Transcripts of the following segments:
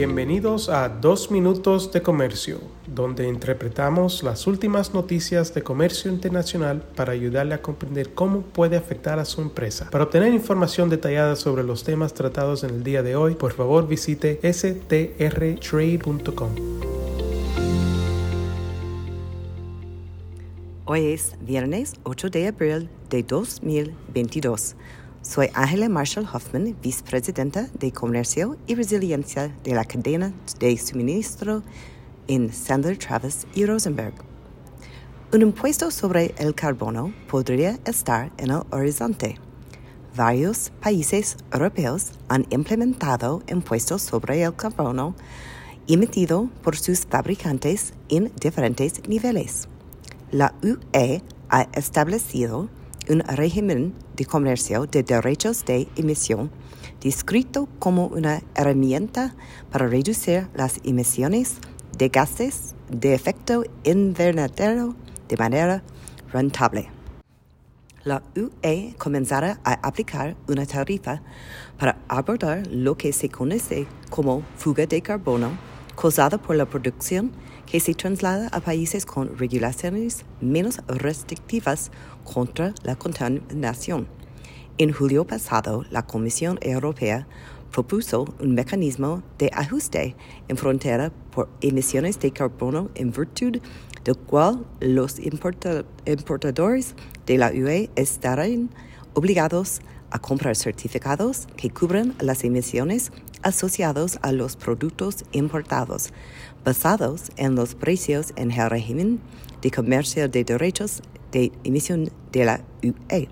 Bienvenidos a Dos Minutos de Comercio, donde interpretamos las últimas noticias de comercio internacional para ayudarle a comprender cómo puede afectar a su empresa. Para obtener información detallada sobre los temas tratados en el día de hoy, por favor visite strtrade.com. Hoy es viernes 8 de abril de 2022. Soy Ángela Marshall Hoffman, vicepresidenta de Comercio y Resiliencia de la cadena de suministro en Sandler Travis y Rosenberg. Un impuesto sobre el carbono podría estar en el horizonte. Varios países europeos han implementado impuestos sobre el carbono emitido por sus fabricantes en diferentes niveles. La UE ha establecido un régimen de comercio de derechos de emisión descrito como una herramienta para reducir las emisiones de gases de efecto invernadero de manera rentable. La UE comenzará a aplicar una tarifa para abordar lo que se conoce como fuga de carbono causada por la producción que se traslada a países con regulaciones menos restrictivas contra la contaminación. En julio pasado, la Comisión Europea propuso un mecanismo de ajuste en frontera por emisiones de carbono en virtud del cual los importadores de la UE estarán obligados a comprar certificados que cubran las emisiones asociadas a los productos importados, basados en los precios en el régimen de comercio de derechos de emisión de la UE.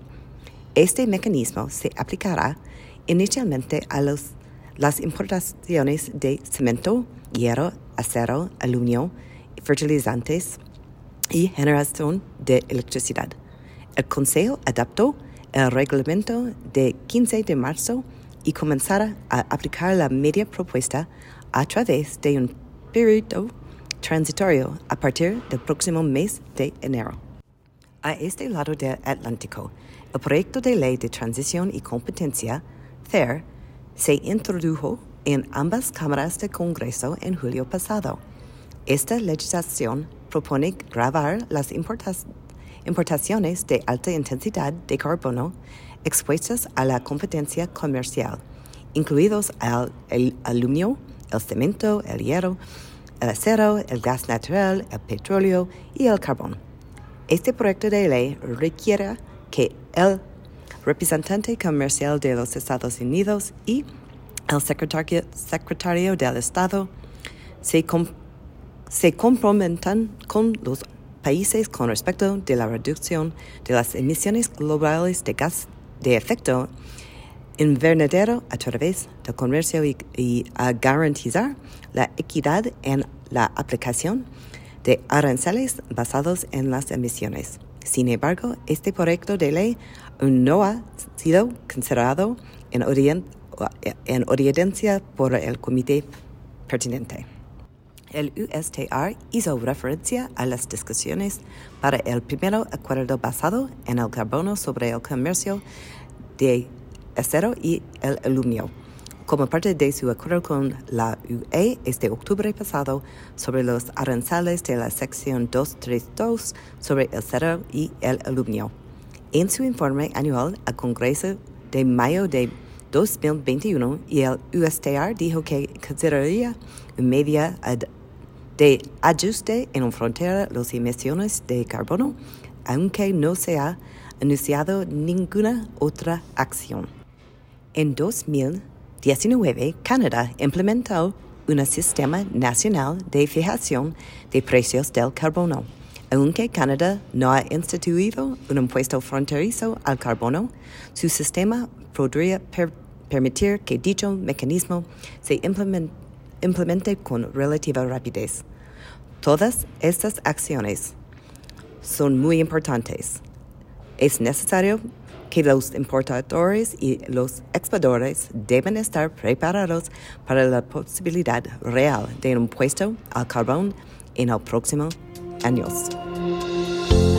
Este mecanismo se aplicará inicialmente a los, las importaciones de cemento, hierro, acero, aluminio, fertilizantes y generación de electricidad. El Consejo adaptó el reglamento de 15 de marzo y comenzará a aplicar la media propuesta a través de un periodo transitorio a partir del próximo mes de enero. A este lado del Atlántico, el proyecto de ley de transición y competencia, FAIR, se introdujo en ambas cámaras del Congreso en julio pasado. Esta legislación propone grabar las importaciones importaciones de alta intensidad de carbono expuestas a la competencia comercial, incluidos el, aluminio, el cemento, el hierro, el acero, el gas natural, el petróleo y el carbón. Este proyecto de ley requiere que el representante comercial de los Estados Unidos y el secretario, secretario del Estado se, se comprometan con los países con respecto de la reducción de las emisiones globales de gas de efecto invernadero a través del comercio y, a garantizar la equidad en la aplicación de aranceles basados en las emisiones. Sin embargo, este proyecto de ley no ha sido considerado en audiencia por el comité pertinente. El USTR hizo referencia a las discusiones para el primer acuerdo basado en el carbono sobre el comercio de acero y el aluminio, como parte de su acuerdo con la UE este octubre pasado sobre los aranceles de la sección 232 sobre el acero y el aluminio. En su informe anual al Congreso de mayo de 2021, y el USTR dijo que consideraría media de ajuste en frontera las emisiones de carbono, aunque no se ha anunciado ninguna otra acción. En 2019, Canadá implementó un sistema nacional de fijación de precios del carbono. Aunque Canadá no ha instituido un impuesto fronterizo al carbono, su sistema podría permitir que dicho mecanismo se implemente implemente con relativa rapidez. Todas estas acciones son muy importantes. Es necesario que los importadores y los exportadores deben estar preparados para la posibilidad real de un impuesto al carbón en el próximo años.